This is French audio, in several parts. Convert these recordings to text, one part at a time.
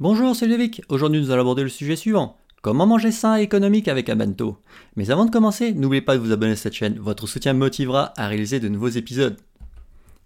Bonjour, c'est Ludovic. Aujourd'hui, nous allons aborder le sujet suivant. Comment manger sain et économique avec un bento Mais avant de commencer, n'oubliez pas de vous abonner à cette chaîne. Votre soutien motivera à réaliser de nouveaux épisodes.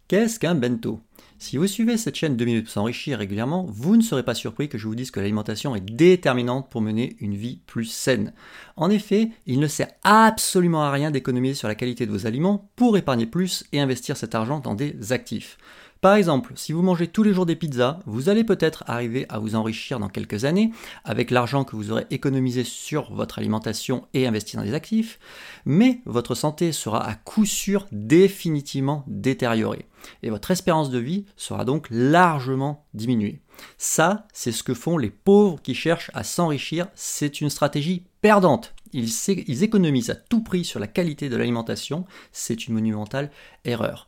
Qu'est-ce qu'un bento? Si vous suivez cette chaîne 2 minutes pour s'enrichir régulièrement, vous ne serez pas surpris que je vous dise que l'alimentation est déterminante pour mener une vie plus saine. En effet, il ne sert absolument à rien d'économiser sur la qualité de vos aliments pour épargner plus et investir cet argent dans des actifs. Par exemple, si vous mangez tous les jours des pizzas, vous allez peut-être arriver à vous enrichir dans quelques années avec l'argent que vous aurez économisé sur votre alimentation et investi dans des actifs, mais votre santé sera à coup sûr définitivement détériorée et votre espérance de vie sera donc largement diminuée. Ça, c'est ce que font les pauvres qui cherchent à s'enrichir, c'est une stratégie perdante. Ils, économisent à tout prix sur la qualité de l'alimentation, c'est une monumentale erreur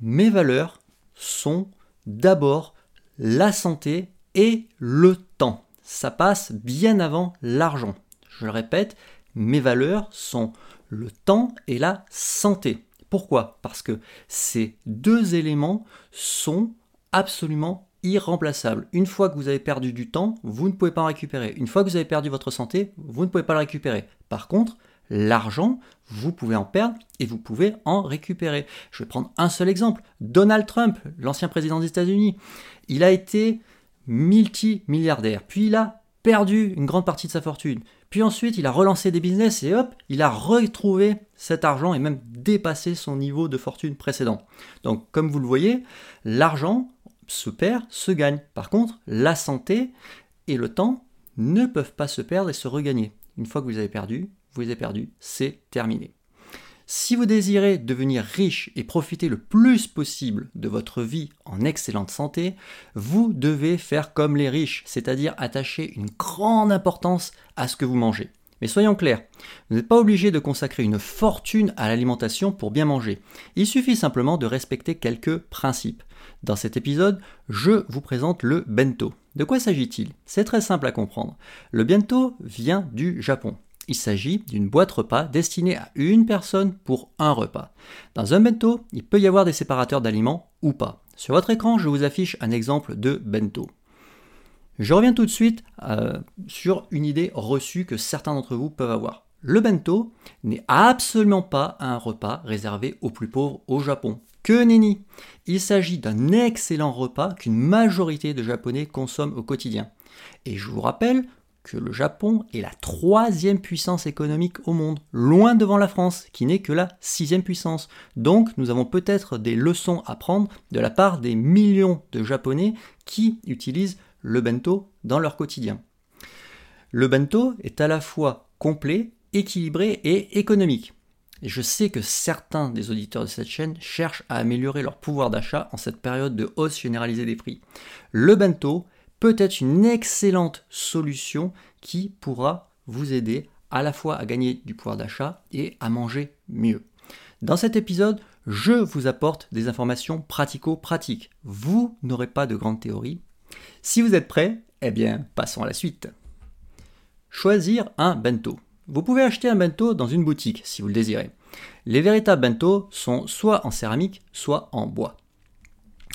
mes valeurs sont d'abord la santé et le temps. Ça passe bien avant l'argent. Je répète, mes valeurs sont le temps et la santé. Pourquoi? Parce que ces deux éléments sont absolument irremplaçables. Une fois que vous avez perdu du temps, vous ne pouvez pas en récupérer. Une fois que vous avez perdu votre santé, vous ne pouvez pas le récupérer. Par contre, l'argent, vous pouvez en perdre et vous pouvez en récupérer. Je vais prendre un seul exemple. Donald Trump, l'ancien président des États-Unis, il a été multimilliardaire, puis il a perdu une grande partie de sa fortune. Puis ensuite, il a relancé des business et hop, il a retrouvé cet argent et même dépassé son niveau de fortune précédent. Donc, comme vous le voyez, l'argent se perd, se gagne. Par contre, la santé et le temps ne peuvent pas se perdre et se regagner. Une fois que vous avez perdu, vous avez perdu, c'est terminé. Si vous désirez devenir riche et profiter le plus possible de votre vie en excellente santé, vous devez faire comme les riches, c'est-à-dire attacher une grande importance à ce que vous mangez. Mais soyons clairs, vous n'êtes pas obligé de consacrer une fortune à l'alimentation pour bien manger. Il suffit simplement de respecter quelques principes. Dans cet épisode, je vous présente le bento. De quoi s'agit-il? C'est très simple à comprendre. Le bento vient du Japon. Il s'agit d'une boîte repas destinée à une personne pour un repas. Dans un bento, il peut y avoir des séparateurs d'aliments ou pas. Sur votre écran, je vous affiche un exemple de bento. Je reviens tout de suite euh, sur une idée reçue que certains d'entre vous peuvent avoir. Le bento n'est absolument pas un repas réservé aux plus pauvres au Japon. Que nenni Il s'agit d'un excellent repas qu'une majorité de Japonais consomment au quotidien. Et je vous rappelle que le Japon est la troisième puissance économique au monde, loin devant la France, qui n'est que la sixième puissance. Donc nous avons peut-être des leçons à prendre de la part des millions de Japonais qui utilisent le bento dans leur quotidien. Le bento est à la fois complet, équilibré et économique. Je sais que certains des auditeurs de cette chaîne cherchent à améliorer leur pouvoir d'achat en cette période de hausse généralisée des prix. Le bento peut être une excellente solution qui pourra vous aider à la fois à gagner du pouvoir d'achat et à manger mieux. Dans cet épisode, je vous apporte des informations pratico-pratiques. Vous n'aurez pas de grande théorie. Si vous êtes prêts, eh bien, passons à la suite. Choisir un bento. Vous pouvez acheter un bento dans une boutique si vous le désirez. Les véritables bento sont soit en céramique, soit en bois.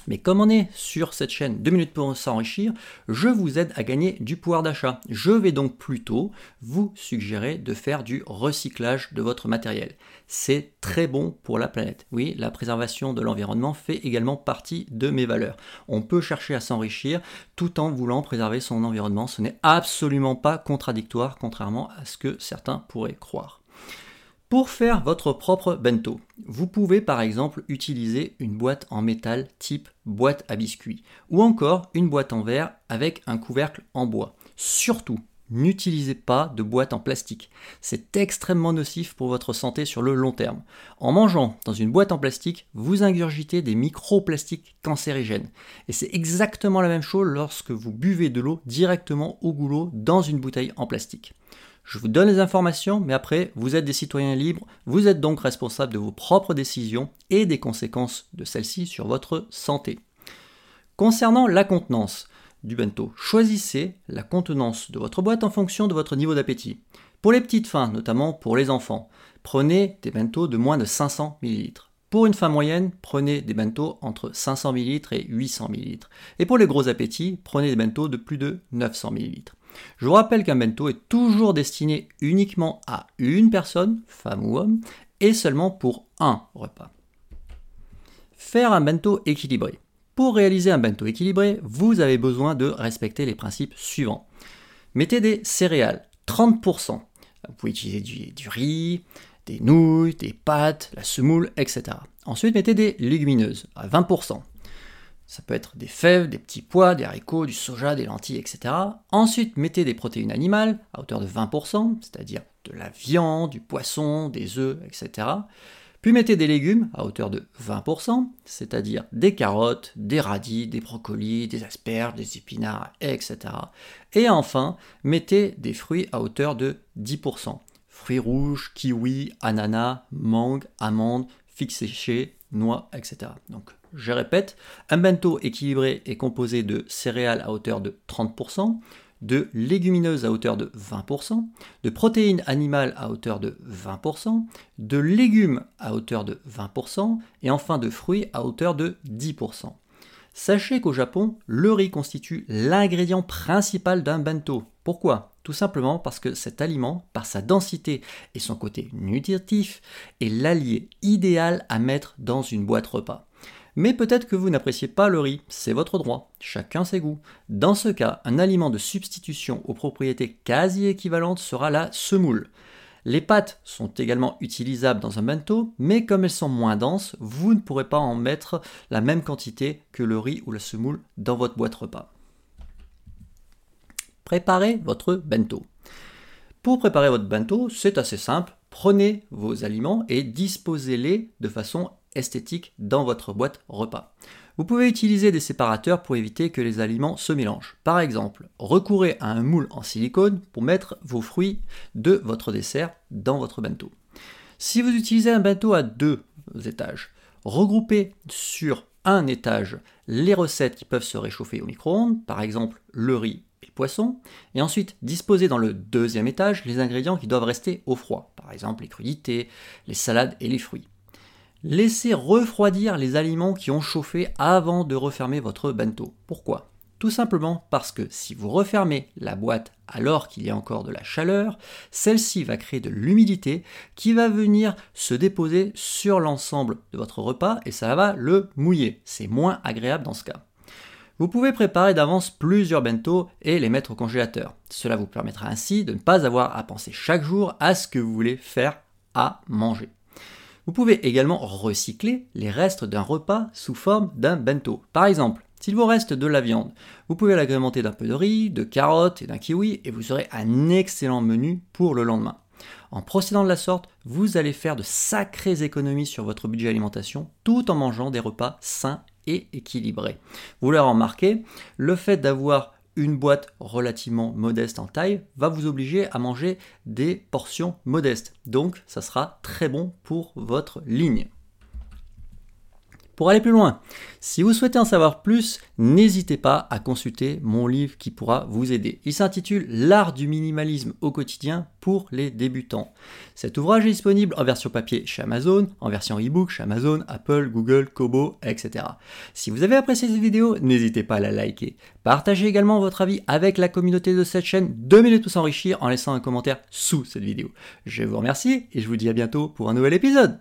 Mais comme on est sur cette chaîne 2 minutes pour s'enrichir, je vous aide à gagner du pouvoir d'achat. Je vais donc plutôt vous suggérer de faire du recyclage de votre matériel. C'est très bon pour la planète. Oui, la préservation de l'environnement fait également partie de mes valeurs. On peut chercher à s'enrichir tout en voulant préserver son environnement. Ce n'est absolument pas contradictoire, contrairement à ce que certains pourraient croire. Pour faire votre propre bento, vous pouvez par exemple utiliser une boîte en métal type boîte à biscuits ou encore une boîte en verre avec un couvercle en bois. Surtout, n'utilisez pas de boîte en plastique. C'est extrêmement nocif pour votre santé sur le long terme. En mangeant dans une boîte en plastique, vous ingurgitez des microplastiques cancérigènes. Et c'est exactement la même chose lorsque vous buvez de l'eau directement au goulot dans une bouteille en plastique. Je vous donne les informations, mais après, vous êtes des citoyens libres, vous êtes donc responsable de vos propres décisions et des conséquences de celles-ci sur votre santé. Concernant la contenance du bento, choisissez la contenance de votre boîte en fonction de votre niveau d'appétit. Pour les petites fins, notamment pour les enfants, prenez des bentos de moins de 500 ml. Pour une faim moyenne, prenez des bento entre 500 ml et 800 ml. Et pour les gros appétits, prenez des bento de plus de 900 ml. Je vous rappelle qu'un bento est toujours destiné uniquement à une personne, femme ou homme, et seulement pour un repas. Faire un bento équilibré. Pour réaliser un bento équilibré, vous avez besoin de respecter les principes suivants. Mettez des céréales, 30%. Vous pouvez utiliser du, riz, des nouilles, des pâtes, la semoule, etc. Ensuite, mettez des légumineuses à 20%. Ça peut être des fèves, des petits pois, des haricots, du soja, des lentilles, etc. Ensuite, mettez des protéines animales à hauteur de 20%, c'est-à-dire de la viande, du poisson, des œufs, etc. Puis mettez des légumes à hauteur de 20%, c'est-à-dire des carottes, des radis, des brocolis, des asperges, des épinards, etc. Et enfin, mettez des fruits à hauteur de 10%. Fruits rouges, kiwis, ananas, mangue, amandes, figues séchées, noix, etc. Donc, je répète, un bento équilibré est composé de céréales à hauteur de 30%, de légumineuses à hauteur de 20%, de protéines animales à hauteur de 20%, de légumes à hauteur de 20% et enfin de fruits à hauteur de 10%. Sachez qu'au Japon, le riz constitue l'ingrédient principal d'un bento. Pourquoi? Tout simplement parce que cet aliment, par sa densité et son côté nutritif, est l'allié idéal à mettre dans une boîte repas. Mais peut-être que vous n'appréciez pas le riz, c'est votre droit, chacun ses goûts. Dans ce cas, un aliment de substitution aux propriétés quasi équivalentes sera la semoule. Les pâtes sont également utilisables dans un bento, mais comme elles sont moins denses, vous ne pourrez pas en mettre la même quantité que le riz ou la semoule dans votre boîte repas. Préparez votre bento. Pour préparer votre bento, c'est assez simple. Prenez vos aliments et disposez-les de façon esthétique dans votre boîte repas. Vous pouvez utiliser des séparateurs pour éviter que les aliments se mélangent. Par exemple, recourez à un moule en silicone pour mettre vos fruits de votre dessert dans votre bento. Si vous utilisez un bento à deux étages, regroupez sur un étage les recettes qui peuvent se réchauffer au micro-ondes, par exemple le riz et le poisson, et ensuite disposez dans le deuxième étage les ingrédients qui doivent rester au froid, par exemple les crudités, les salades et les fruits. Laissez refroidir les aliments qui ont chauffé avant de refermer votre bento. Pourquoi? Tout simplement parce que si vous refermez la boîte alors qu'il y a encore de la chaleur, celle-ci va créer de l'humidité qui va venir se déposer sur l'ensemble de votre repas et ça va le mouiller. C'est moins agréable dans ce cas. Vous pouvez préparer d'avance plusieurs bento et les mettre au congélateur. Cela vous permettra ainsi de ne pas avoir à penser chaque jour à ce que vous voulez faire à manger. Vous pouvez également recycler les restes d'un repas sous forme d'un bento. Par exemple, s'il vous reste de la viande, vous pouvez l'agrémenter d'un peu de riz, de carottes et d'un kiwi et vous aurez un excellent menu pour le lendemain. En procédant de la sorte, vous allez faire de sacrées économies sur votre budget alimentation tout en mangeant des repas sains et équilibrés. Vous l'aurez remarqué, le fait d'avoir une boîte relativement modeste en taille va vous obliger à manger des portions modestes. Donc ça sera très bon pour votre ligne. Pour aller plus loin, si vous souhaitez en savoir plus, n'hésitez pas à consulter mon livre qui pourra vous aider. Il s'intitule L'art du minimalisme au quotidien pour les débutants. Cet ouvrage est disponible en version papier chez Amazon, en version e-book chez Amazon, Apple, Google, Kobo, etc. Si vous avez apprécié cette vidéo, n'hésitez pas à la liker. Partagez également votre avis avec la communauté de cette chaîne. Deux minutes pour s'enrichir en laissant un commentaire sous cette vidéo. Je vous remercie et je vous dis à bientôt pour un nouvel épisode.